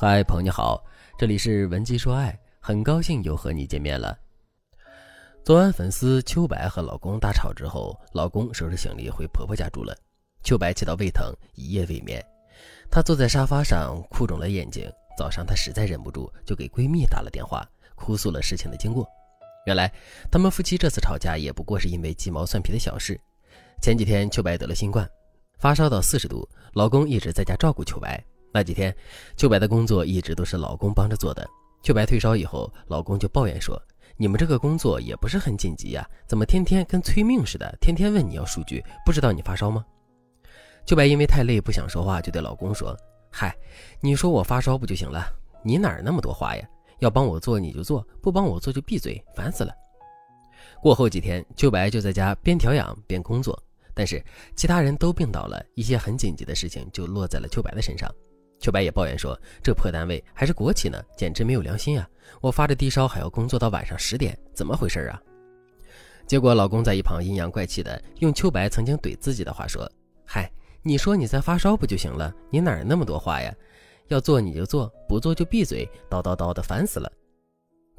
嗨，朋友你好，这里是文姬说爱，很高兴又和你见面了。昨晚粉丝秋白和老公大吵之后，老公收拾行李回婆婆家住了。秋白气到胃疼，一夜未眠。她坐在沙发上，哭肿了眼睛。早上她实在忍不住，就给闺蜜打了电话，哭诉了事情的经过。原来他们夫妻这次吵架也不过是因为鸡毛蒜皮的小事。前几天秋白得了新冠，发烧到四十度，老公一直在家照顾秋白。那几天，秋白的工作一直都是老公帮着做的。秋白退烧以后，老公就抱怨说：“你们这个工作也不是很紧急呀，怎么天天跟催命似的，天天问你要数据？不知道你发烧吗？”秋白因为太累不想说话，就对老公说：“嗨，你说我发烧不就行了？你哪儿那么多话呀？要帮我做你就做，不帮我做就闭嘴，烦死了。”过后几天，秋白就在家边调养边工作，但是其他人都病倒了，一些很紧急的事情就落在了秋白的身上。秋白也抱怨说：“这破单位还是国企呢，简直没有良心啊！我发着低烧还要工作到晚上十点，怎么回事啊？”结果老公在一旁阴阳怪气的用秋白曾经怼自己的话说：“嗨，你说你在发烧不就行了？你哪儿那么多话呀？要做你就做，不做就闭嘴，叨叨叨的烦死了。”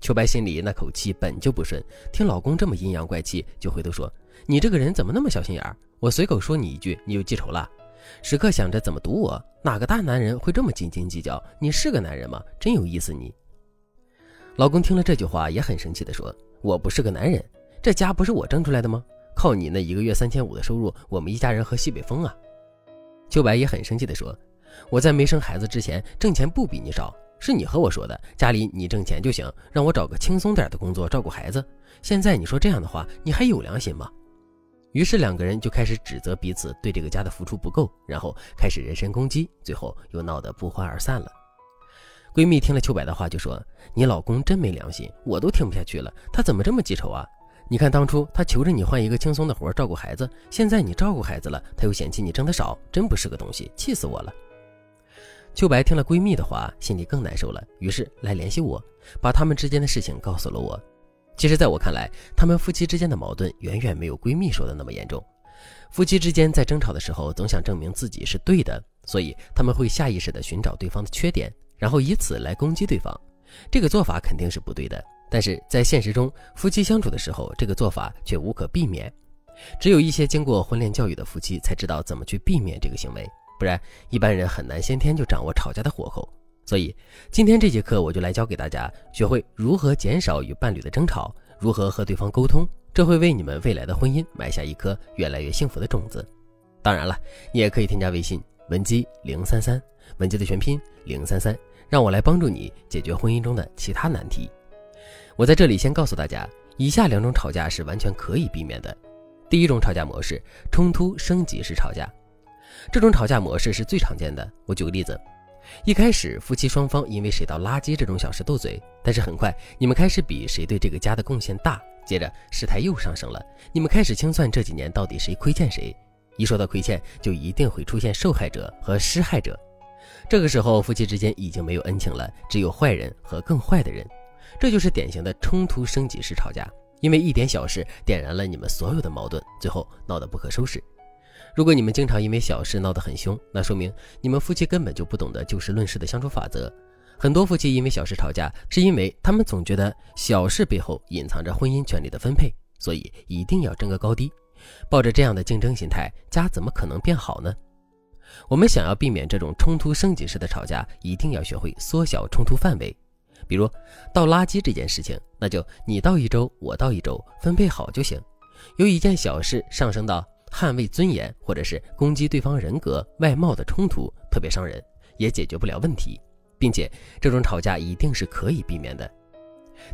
秋白心里那口气本就不顺，听老公这么阴阳怪气，就回头说：“你这个人怎么那么小心眼儿？我随口说你一句，你就记仇了？”时刻想着怎么堵我，哪个大男人会这么斤斤计较？你是个男人吗？真有意思你。老公听了这句话也很生气的说：“我不是个男人，这家不是我挣出来的吗？靠你那一个月三千五的收入，我们一家人喝西北风啊。”秋白也很生气的说：“我在没生孩子之前挣钱不比你少，是你和我说的，家里你挣钱就行，让我找个轻松点的工作照顾孩子。现在你说这样的话，你还有良心吗？”于是两个人就开始指责彼此对这个家的付出不够，然后开始人身攻击，最后又闹得不欢而散了。闺蜜听了秋白的话就说：“你老公真没良心，我都听不下去了，他怎么这么记仇啊？你看当初他求着你换一个轻松的活照顾孩子，现在你照顾孩子了，他又嫌弃你挣得少，真不是个东西，气死我了。”秋白听了闺蜜的话，心里更难受了，于是来联系我，把他们之间的事情告诉了我。其实，在我看来，他们夫妻之间的矛盾远远没有闺蜜说的那么严重。夫妻之间在争吵的时候，总想证明自己是对的，所以他们会下意识地寻找对方的缺点，然后以此来攻击对方。这个做法肯定是不对的。但是在现实中，夫妻相处的时候，这个做法却无可避免。只有一些经过婚恋教育的夫妻才知道怎么去避免这个行为，不然一般人很难先天就掌握吵架的火候。所以，今天这节课我就来教给大家，学会如何减少与伴侣的争吵，如何和对方沟通，这会为你们未来的婚姻埋下一颗越来越幸福的种子。当然了，你也可以添加微信文姬零三三，文姬的全拼零三三，让我来帮助你解决婚姻中的其他难题。我在这里先告诉大家，以下两种吵架是完全可以避免的。第一种吵架模式，冲突升级式吵架，这种吵架模式是最常见的。我举个例子。一开始，夫妻双方因为谁倒垃圾这种小事斗嘴，但是很快你们开始比谁对这个家的贡献大。接着事态又上升了，你们开始清算这几年到底谁亏欠谁。一说到亏欠，就一定会出现受害者和施害者。这个时候，夫妻之间已经没有恩情了，只有坏人和更坏的人。这就是典型的冲突升级式吵架，因为一点小事点燃了你们所有的矛盾，最后闹得不可收拾。如果你们经常因为小事闹得很凶，那说明你们夫妻根本就不懂得就事论事的相处法则。很多夫妻因为小事吵架，是因为他们总觉得小事背后隐藏着婚姻权利的分配，所以一定要争个高低。抱着这样的竞争心态，家怎么可能变好呢？我们想要避免这种冲突升级式的吵架，一定要学会缩小冲突范围。比如倒垃圾这件事情，那就你倒一周，我倒一周，分配好就行。有一件小事上升到。捍卫尊严，或者是攻击对方人格、外貌的冲突，特别伤人，也解决不了问题，并且这种吵架一定是可以避免的。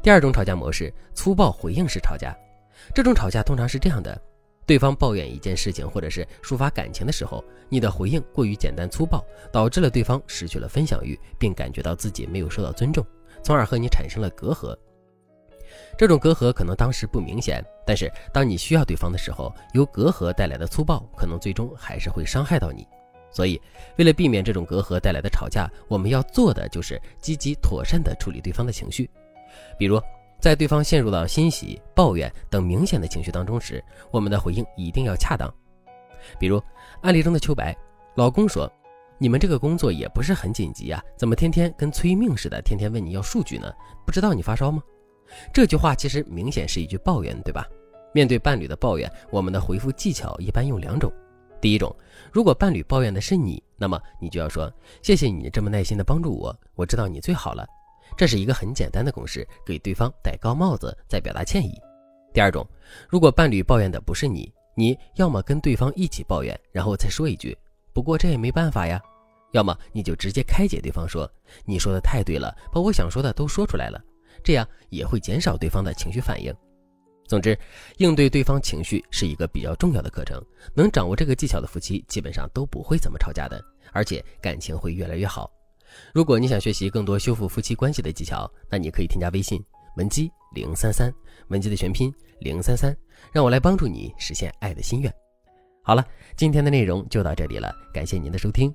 第二种吵架模式，粗暴回应式吵架。这种吵架通常是这样的：对方抱怨一件事情，或者是抒发感情的时候，你的回应过于简单粗暴，导致了对方失去了分享欲，并感觉到自己没有受到尊重，从而和你产生了隔阂。这种隔阂可能当时不明显，但是当你需要对方的时候，由隔阂带来的粗暴，可能最终还是会伤害到你。所以，为了避免这种隔阂带来的吵架，我们要做的就是积极妥善地处理对方的情绪。比如，在对方陷入到欣喜、抱怨等明显的情绪当中时，我们的回应一定要恰当。比如，案例中的秋白，老公说：“你们这个工作也不是很紧急啊，怎么天天跟催命似的，天天问你要数据呢？不知道你发烧吗？这句话其实明显是一句抱怨，对吧？面对伴侣的抱怨，我们的回复技巧一般用两种。第一种，如果伴侣抱怨的是你，那么你就要说：“谢谢你这么耐心的帮助我，我知道你最好了。”这是一个很简单的公式，给对方戴高帽子，再表达歉意。第二种，如果伴侣抱怨的不是你，你要么跟对方一起抱怨，然后再说一句：“不过这也没办法呀。”要么你就直接开解对方说：“你说的太对了，把我想说的都说出来了。”这样也会减少对方的情绪反应。总之，应对对方情绪是一个比较重要的课程。能掌握这个技巧的夫妻，基本上都不会怎么吵架的，而且感情会越来越好。如果你想学习更多修复夫妻关系的技巧，那你可以添加微信文姬零三三，文姬的全拼零三三，让我来帮助你实现爱的心愿。好了，今天的内容就到这里了，感谢您的收听。